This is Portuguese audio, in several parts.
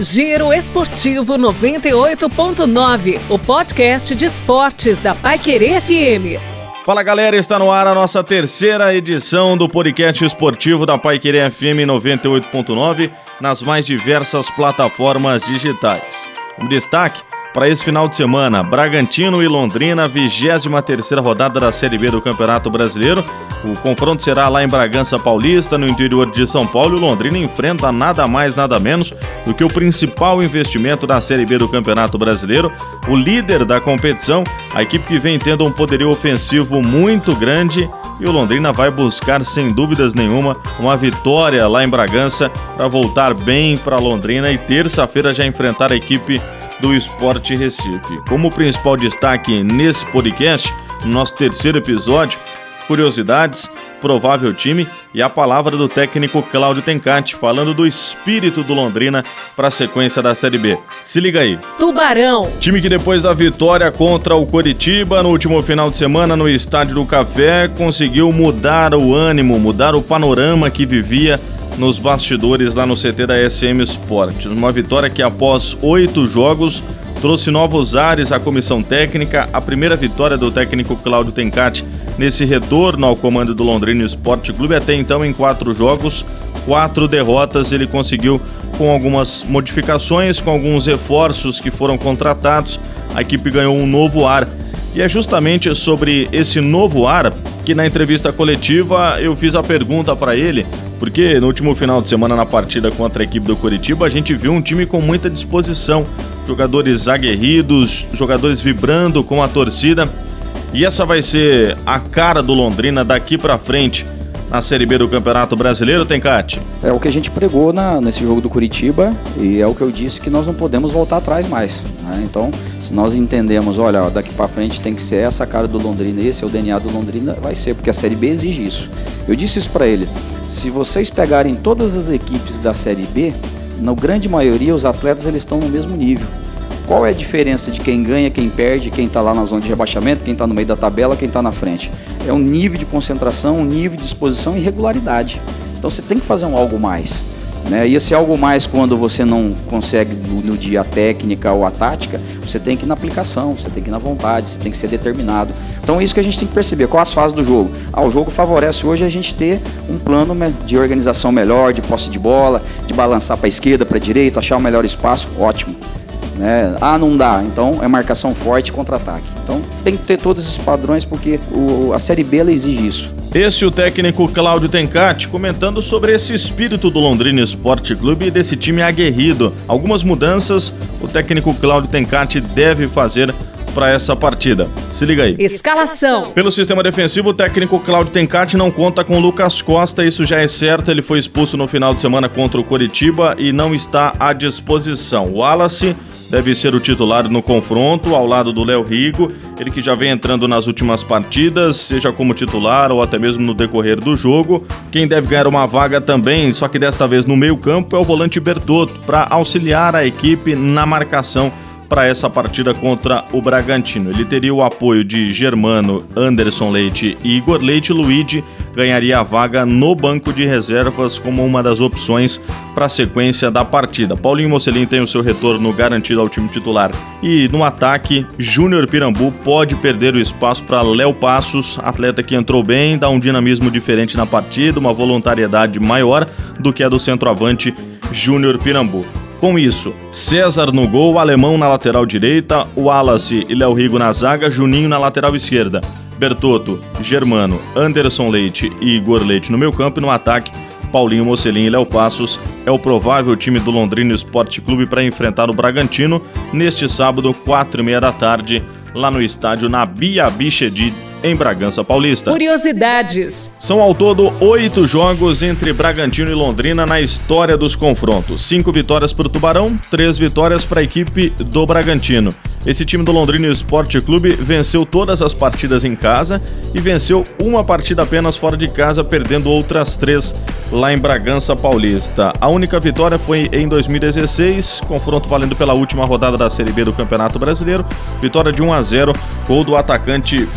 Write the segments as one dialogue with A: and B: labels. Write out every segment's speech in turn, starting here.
A: Giro Esportivo 98.9, o podcast de esportes da Paiquerê FM.
B: Fala galera, está no ar a nossa terceira edição do podcast esportivo da Paiquerê FM 98.9 nas mais diversas plataformas digitais. Um destaque para esse final de semana, Bragantino e Londrina, 23 rodada da Série B do Campeonato Brasileiro. O confronto será lá em Bragança Paulista, no interior de São Paulo. E Londrina enfrenta nada mais, nada menos do que o principal investimento da Série B do Campeonato Brasileiro, o líder da competição, a equipe que vem tendo um poderio ofensivo muito grande. E o Londrina vai buscar, sem dúvidas nenhuma, uma vitória lá em Bragança para voltar bem para Londrina e terça-feira já enfrentar a equipe do Esporte Recife. Como principal destaque nesse podcast, no nosso terceiro episódio, curiosidades, provável time e a palavra do técnico Cláudio Tencati falando do espírito do Londrina para a sequência da Série B. Se liga aí.
A: Tubarão.
B: Time que depois da vitória contra o Coritiba no último final de semana no Estádio do Café conseguiu mudar o ânimo, mudar o panorama que vivia nos bastidores lá no CT da SM Sport. Uma vitória que após oito jogos trouxe novos ares à comissão técnica, a primeira vitória do técnico Cláudio Tencati nesse retorno ao comando do Londrina Esporte Clube. Até então, em quatro jogos, quatro derrotas, ele conseguiu com algumas modificações, com alguns reforços que foram contratados, a equipe ganhou um novo ar. E é justamente sobre esse novo ar que na entrevista coletiva eu fiz a pergunta para ele porque no último final de semana, na partida contra a equipe do Curitiba, a gente viu um time com muita disposição. Jogadores aguerridos, jogadores vibrando com a torcida. E essa vai ser a cara do Londrina daqui para frente na Série B do Campeonato Brasileiro, Tencate?
C: É o que a gente pregou na, nesse jogo do Curitiba e é o que eu disse que nós não podemos voltar atrás mais. Né? Então, se nós entendemos, olha, daqui para frente tem que ser essa cara do Londrina, esse é o DNA do Londrina, vai ser, porque a Série B exige isso. Eu disse isso para ele. Se vocês pegarem todas as equipes da Série B, na grande maioria os atletas eles estão no mesmo nível. Qual é a diferença de quem ganha, quem perde, quem está lá na zona de rebaixamento, quem está no meio da tabela, quem está na frente? É um nível de concentração, um nível de disposição e regularidade. Então você tem que fazer um algo mais. Né? E esse algo mais, quando você não consegue no, no, dia a técnica ou a tática, você tem que ir na aplicação, você tem que ir na vontade, você tem que ser determinado. Então é isso que a gente tem que perceber. Quais as fases do jogo? Ah, o jogo favorece hoje a gente ter um plano de organização melhor, de posse de bola, de balançar para a esquerda, para a direita, achar o melhor espaço. Ótimo. Né? Ah, não dá. Então é marcação forte contra-ataque. Então tem que ter todos esses padrões porque o, a Série B exige isso.
B: Esse é o técnico Cláudio Tencati comentando sobre esse espírito do Londrina Esporte Clube e desse time aguerrido. Algumas mudanças o técnico Cláudio Tencati deve fazer para essa partida. Se liga aí.
A: Escalação.
B: Pelo sistema defensivo, o técnico Cláudio Tencati não conta com Lucas Costa, isso já é certo. Ele foi expulso no final de semana contra o Coritiba e não está à disposição. O Wallace deve ser o titular no confronto, ao lado do Léo Rigo, ele que já vem entrando nas últimas partidas, seja como titular ou até mesmo no decorrer do jogo. Quem deve ganhar uma vaga também, só que desta vez no meio-campo, é o volante Bertotto, para auxiliar a equipe na marcação para essa partida contra o Bragantino. Ele teria o apoio de Germano, Anderson Leite e Igor Leite. Luigi ganharia a vaga no banco de reservas como uma das opções para a sequência da partida. Paulinho Mocelin tem o seu retorno garantido ao time titular. E no ataque, Júnior Pirambu pode perder o espaço para Léo Passos, atleta que entrou bem, dá um dinamismo diferente na partida, uma voluntariedade maior do que a do centroavante Júnior Pirambu. Com isso, César no gol, Alemão na lateral direita, Wallace e Léo Rigo na zaga, Juninho na lateral esquerda, Bertotto, Germano, Anderson Leite e Igor Leite no meio campo e no ataque, Paulinho Mocelin e Léo Passos. É o provável time do Londrina Esporte Clube para enfrentar o Bragantino neste sábado, quatro e meia da tarde, lá no estádio na Bia Bichedi em Bragança Paulista.
A: Curiosidades.
B: São ao todo oito jogos entre Bragantino e Londrina na história dos confrontos. Cinco vitórias para o Tubarão, três vitórias para a equipe do Bragantino. Esse time do Londrina Esporte Clube venceu todas as partidas em casa e venceu uma partida apenas fora de casa, perdendo outras três lá em Bragança Paulista. A única vitória foi em 2016, confronto valendo pela última rodada da Série B do Campeonato Brasileiro. Vitória de 1 a 0, gol do atacante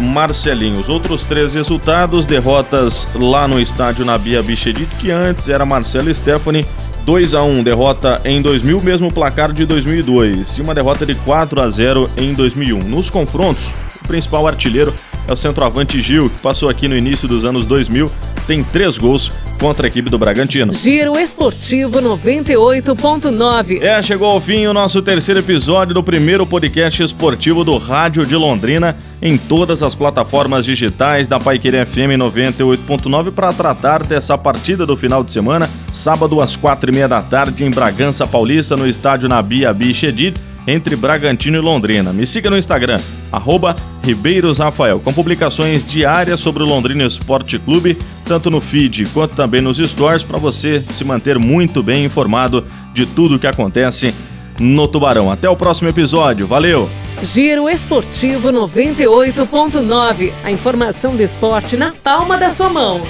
B: Marcelinho. Os outros três resultados, derrotas lá no estádio Nabia Bichedito, que antes era Marcelo Stephanie 2 a 1 derrota em 2000, mesmo placar de 2002, e uma derrota de 4 a 0 em 2001. Nos confrontos, o principal artilheiro é o centroavante Gil, que passou aqui no início dos anos 2000, tem três gols contra a equipe do Bragantino.
A: Giro Esportivo 98.9.
B: É, chegou ao fim o nosso terceiro episódio do primeiro podcast esportivo do Rádio de Londrina em todas as plataformas digitais da Paiquerê FM 98.9 para tratar dessa partida do final de semana, sábado às quatro e meia da tarde em Bragança Paulista, no estádio Nabi Abi Shedid entre Bragantino e Londrina. Me siga no Instagram, arroba Ribeiros Rafael, com publicações diárias sobre o Londrina Esporte Clube, tanto no feed quanto também nos stores, para você se manter muito bem informado de tudo o que acontece no Tubarão. Até o próximo episódio, valeu!
A: Giro Esportivo 98.9, a informação do esporte na palma da sua mão.